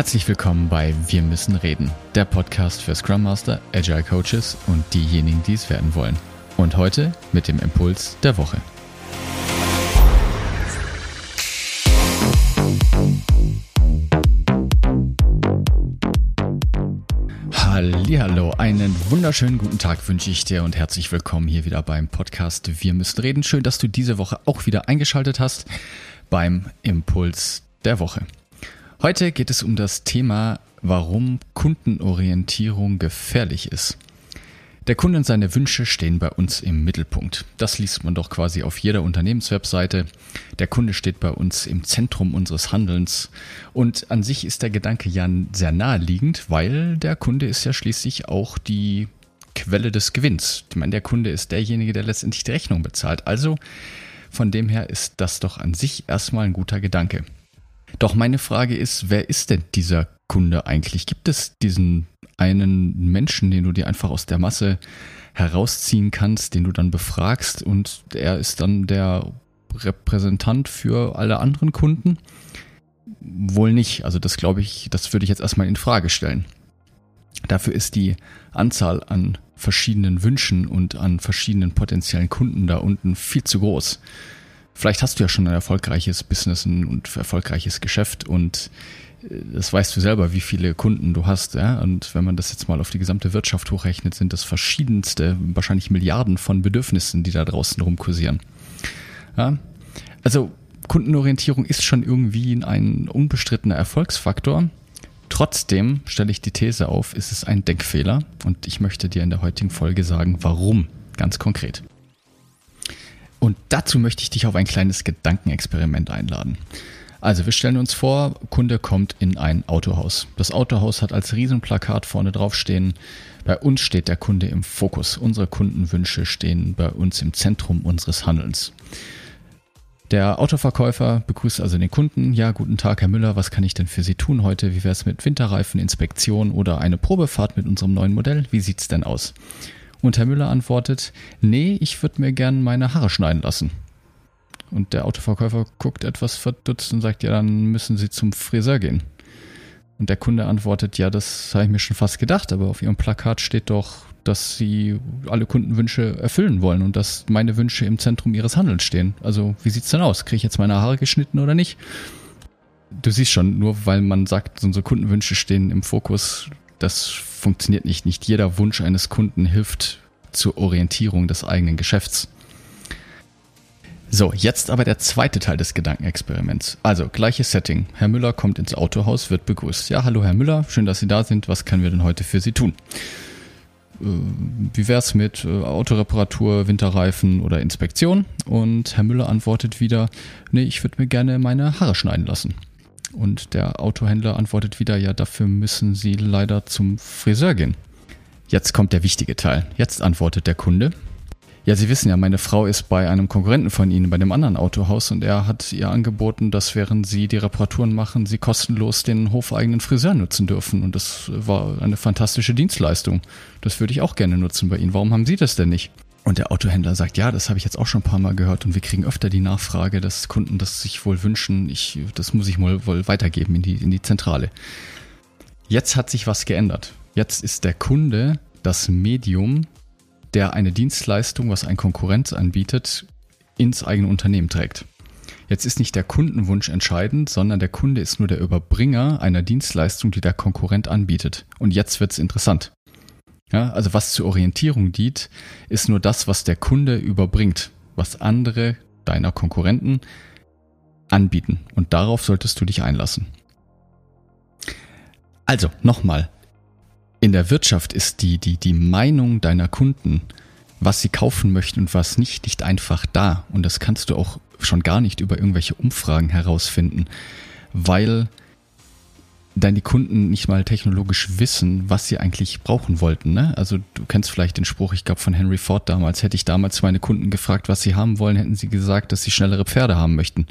Herzlich willkommen bei Wir müssen reden, der Podcast für Scrum Master, Agile Coaches und diejenigen, die es werden wollen. Und heute mit dem Impuls der Woche. Hallo, einen wunderschönen guten Tag wünsche ich dir und herzlich willkommen hier wieder beim Podcast Wir müssen reden. Schön, dass du diese Woche auch wieder eingeschaltet hast beim Impuls der Woche. Heute geht es um das Thema, warum Kundenorientierung gefährlich ist. Der Kunde und seine Wünsche stehen bei uns im Mittelpunkt. Das liest man doch quasi auf jeder Unternehmenswebseite. Der Kunde steht bei uns im Zentrum unseres Handelns. Und an sich ist der Gedanke ja sehr naheliegend, weil der Kunde ist ja schließlich auch die Quelle des Gewinns. Ich meine, der Kunde ist derjenige, der letztendlich die Rechnung bezahlt. Also von dem her ist das doch an sich erstmal ein guter Gedanke. Doch meine Frage ist, wer ist denn dieser Kunde eigentlich? Gibt es diesen einen Menschen, den du dir einfach aus der Masse herausziehen kannst, den du dann befragst und er ist dann der Repräsentant für alle anderen Kunden? Wohl nicht. Also das glaube ich, das würde ich jetzt erstmal in Frage stellen. Dafür ist die Anzahl an verschiedenen Wünschen und an verschiedenen potenziellen Kunden da unten viel zu groß. Vielleicht hast du ja schon ein erfolgreiches Business und erfolgreiches Geschäft und äh, das weißt du selber, wie viele Kunden du hast. Ja? Und wenn man das jetzt mal auf die gesamte Wirtschaft hochrechnet, sind das verschiedenste, wahrscheinlich Milliarden von Bedürfnissen, die da draußen rumkursieren. Ja? Also Kundenorientierung ist schon irgendwie ein unbestrittener Erfolgsfaktor. Trotzdem stelle ich die These auf, ist es ein Denkfehler und ich möchte dir in der heutigen Folge sagen, warum ganz konkret. Und dazu möchte ich dich auf ein kleines Gedankenexperiment einladen. Also wir stellen uns vor, Kunde kommt in ein Autohaus. Das Autohaus hat als Riesenplakat vorne drauf stehen, bei uns steht der Kunde im Fokus. Unsere Kundenwünsche stehen bei uns im Zentrum unseres Handelns. Der Autoverkäufer begrüßt also den Kunden. Ja, guten Tag, Herr Müller, was kann ich denn für Sie tun heute? Wie wäre es mit Winterreifen, Inspektion oder eine Probefahrt mit unserem neuen Modell? Wie sieht's denn aus? Und Herr Müller antwortet, nee, ich würde mir gern meine Haare schneiden lassen. Und der Autoverkäufer guckt etwas verdutzt und sagt, ja, dann müssen Sie zum Friseur gehen. Und der Kunde antwortet, ja, das habe ich mir schon fast gedacht, aber auf Ihrem Plakat steht doch, dass Sie alle Kundenwünsche erfüllen wollen und dass meine Wünsche im Zentrum Ihres Handelns stehen. Also wie sieht's denn aus? Kriege ich jetzt meine Haare geschnitten oder nicht? Du siehst schon, nur weil man sagt, unsere Kundenwünsche stehen im Fokus, das funktioniert nicht. Nicht jeder Wunsch eines Kunden hilft zur Orientierung des eigenen Geschäfts. So, jetzt aber der zweite Teil des Gedankenexperiments. Also, gleiches Setting. Herr Müller kommt ins Autohaus, wird begrüßt. Ja, hallo Herr Müller, schön, dass Sie da sind. Was können wir denn heute für Sie tun? Äh, wie wär's mit äh, Autoreparatur, Winterreifen oder Inspektion? Und Herr Müller antwortet wieder, nee, ich würde mir gerne meine Haare schneiden lassen. Und der Autohändler antwortet wieder, ja, dafür müssen Sie leider zum Friseur gehen. Jetzt kommt der wichtige Teil. Jetzt antwortet der Kunde. Ja, Sie wissen ja, meine Frau ist bei einem Konkurrenten von Ihnen, bei dem anderen Autohaus, und er hat ihr angeboten, dass während Sie die Reparaturen machen, Sie kostenlos den hofeigenen Friseur nutzen dürfen. Und das war eine fantastische Dienstleistung. Das würde ich auch gerne nutzen bei Ihnen. Warum haben Sie das denn nicht? Und der Autohändler sagt, ja, das habe ich jetzt auch schon ein paar Mal gehört und wir kriegen öfter die Nachfrage, dass Kunden das sich wohl wünschen. Ich, das muss ich wohl, wohl weitergeben in die, in die Zentrale. Jetzt hat sich was geändert. Jetzt ist der Kunde das Medium, der eine Dienstleistung, was ein Konkurrenz anbietet, ins eigene Unternehmen trägt. Jetzt ist nicht der Kundenwunsch entscheidend, sondern der Kunde ist nur der Überbringer einer Dienstleistung, die der Konkurrent anbietet. Und jetzt wird es interessant. Ja, also was zur Orientierung dient, ist nur das, was der Kunde überbringt, was andere deiner Konkurrenten anbieten. Und darauf solltest du dich einlassen. Also, nochmal. In der Wirtschaft ist die, die, die Meinung deiner Kunden, was sie kaufen möchten und was nicht, nicht einfach da. Und das kannst du auch schon gar nicht über irgendwelche Umfragen herausfinden, weil deine Kunden nicht mal technologisch wissen, was sie eigentlich brauchen wollten. Ne? Also du kennst vielleicht den Spruch, ich glaube von Henry Ford damals, hätte ich damals meine Kunden gefragt, was sie haben wollen, hätten sie gesagt, dass sie schnellere Pferde haben möchten.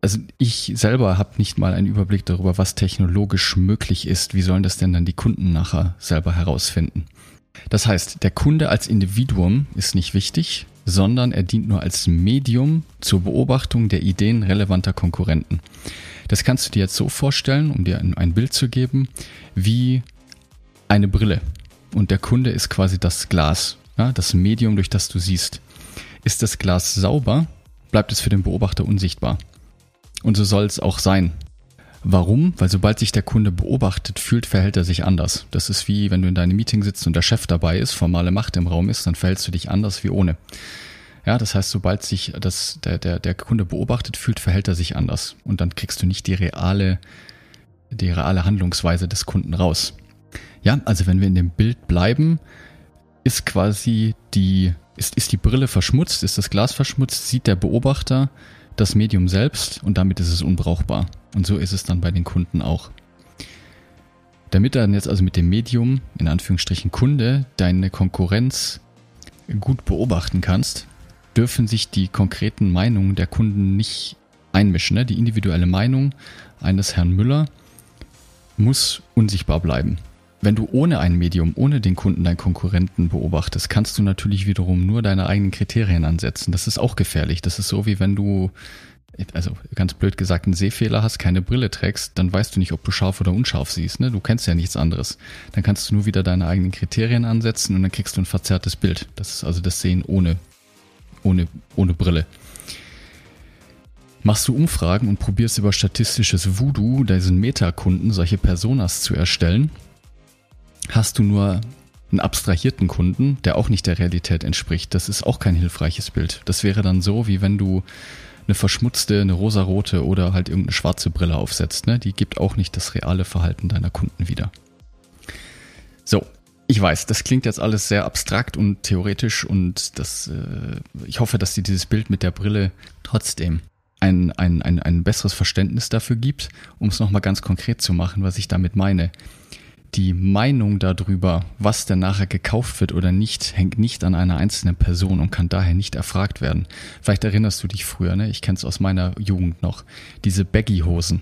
Also ich selber habe nicht mal einen Überblick darüber, was technologisch möglich ist. Wie sollen das denn dann die Kunden nachher selber herausfinden? Das heißt, der Kunde als Individuum ist nicht wichtig, sondern er dient nur als Medium zur Beobachtung der Ideen relevanter Konkurrenten. Das kannst du dir jetzt so vorstellen, um dir ein, Bild zu geben, wie eine Brille. Und der Kunde ist quasi das Glas, ja, das Medium, durch das du siehst. Ist das Glas sauber, bleibt es für den Beobachter unsichtbar. Und so soll es auch sein. Warum? Weil sobald sich der Kunde beobachtet fühlt, verhält er sich anders. Das ist wie wenn du in deinem Meeting sitzt und der Chef dabei ist, formale Macht im Raum ist, dann verhältst du dich anders wie ohne. Ja, das heißt, sobald sich das, der, der, der Kunde beobachtet fühlt, verhält er sich anders. Und dann kriegst du nicht die reale, die reale Handlungsweise des Kunden raus. Ja, also wenn wir in dem Bild bleiben, ist quasi die, ist, ist die Brille verschmutzt, ist das Glas verschmutzt, sieht der Beobachter das Medium selbst und damit ist es unbrauchbar. Und so ist es dann bei den Kunden auch. Damit dann jetzt also mit dem Medium, in Anführungsstrichen Kunde, deine Konkurrenz gut beobachten kannst, dürfen sich die konkreten Meinungen der Kunden nicht einmischen. Ne? Die individuelle Meinung eines Herrn Müller muss unsichtbar bleiben. Wenn du ohne ein Medium, ohne den Kunden deinen Konkurrenten beobachtest, kannst du natürlich wiederum nur deine eigenen Kriterien ansetzen. Das ist auch gefährlich. Das ist so wie wenn du, also ganz blöd gesagt, einen Sehfehler hast, keine Brille trägst, dann weißt du nicht, ob du scharf oder unscharf siehst. Ne? Du kennst ja nichts anderes. Dann kannst du nur wieder deine eigenen Kriterien ansetzen und dann kriegst du ein verzerrtes Bild. Das ist also das Sehen ohne, ohne, ohne Brille. Machst du Umfragen und probierst über statistisches Voodoo diesen Metakunden solche Personas zu erstellen, hast du nur einen abstrahierten Kunden, der auch nicht der Realität entspricht. Das ist auch kein hilfreiches Bild. Das wäre dann so, wie wenn du eine verschmutzte, eine rosarote oder halt irgendeine schwarze Brille aufsetzt. Ne? Die gibt auch nicht das reale Verhalten deiner Kunden wieder. So, ich weiß, das klingt jetzt alles sehr abstrakt und theoretisch und das, äh, ich hoffe, dass dir dieses Bild mit der Brille trotzdem ein, ein, ein, ein besseres Verständnis dafür gibt, um es nochmal ganz konkret zu machen, was ich damit meine die Meinung darüber, was denn nachher gekauft wird oder nicht, hängt nicht an einer einzelnen Person und kann daher nicht erfragt werden. Vielleicht erinnerst du dich früher, ne? ich kenne es aus meiner Jugend noch, diese Baggy-Hosen.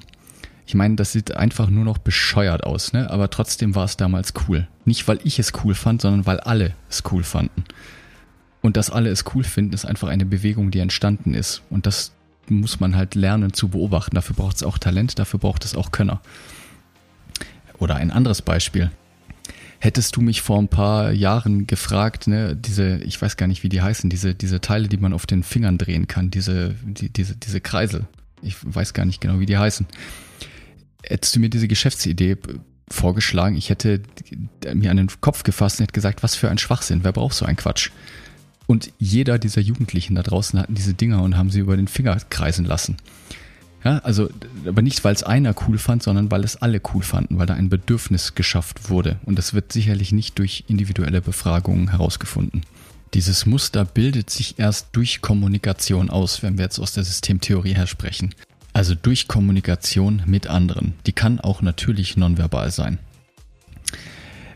Ich meine, das sieht einfach nur noch bescheuert aus, ne? aber trotzdem war es damals cool. Nicht, weil ich es cool fand, sondern weil alle es cool fanden. Und dass alle es cool finden, ist einfach eine Bewegung, die entstanden ist. Und das muss man halt lernen zu beobachten. Dafür braucht es auch Talent, dafür braucht es auch Könner. Oder ein anderes Beispiel. Hättest du mich vor ein paar Jahren gefragt, ne, diese, ich weiß gar nicht, wie die heißen, diese, diese Teile, die man auf den Fingern drehen kann, diese, die, diese, diese Kreisel. Ich weiß gar nicht genau, wie die heißen. Hättest du mir diese Geschäftsidee vorgeschlagen, ich hätte mir an den Kopf gefasst und hätte gesagt, was für ein Schwachsinn, wer braucht so einen Quatsch? Und jeder dieser Jugendlichen da draußen hatten diese Dinger und haben sie über den Finger kreisen lassen. Ja, also, aber nicht, weil es einer cool fand, sondern weil es alle cool fanden, weil da ein Bedürfnis geschafft wurde. Und das wird sicherlich nicht durch individuelle Befragungen herausgefunden. Dieses Muster bildet sich erst durch Kommunikation aus, wenn wir jetzt aus der Systemtheorie her sprechen. Also durch Kommunikation mit anderen. Die kann auch natürlich nonverbal sein.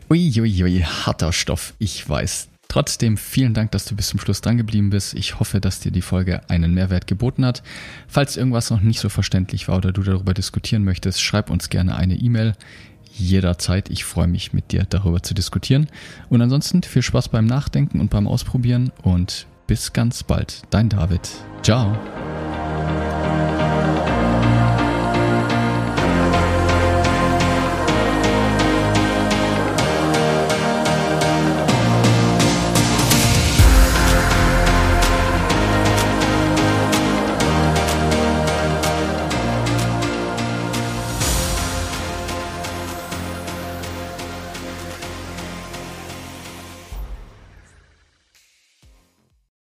Uiuiui, ui, harter Stoff, ich weiß. Trotzdem vielen Dank, dass du bis zum Schluss dran geblieben bist. Ich hoffe, dass dir die Folge einen Mehrwert geboten hat. Falls irgendwas noch nicht so verständlich war oder du darüber diskutieren möchtest, schreib uns gerne eine E-Mail. Jederzeit. Ich freue mich, mit dir darüber zu diskutieren. Und ansonsten viel Spaß beim Nachdenken und beim Ausprobieren und bis ganz bald. Dein David. Ciao.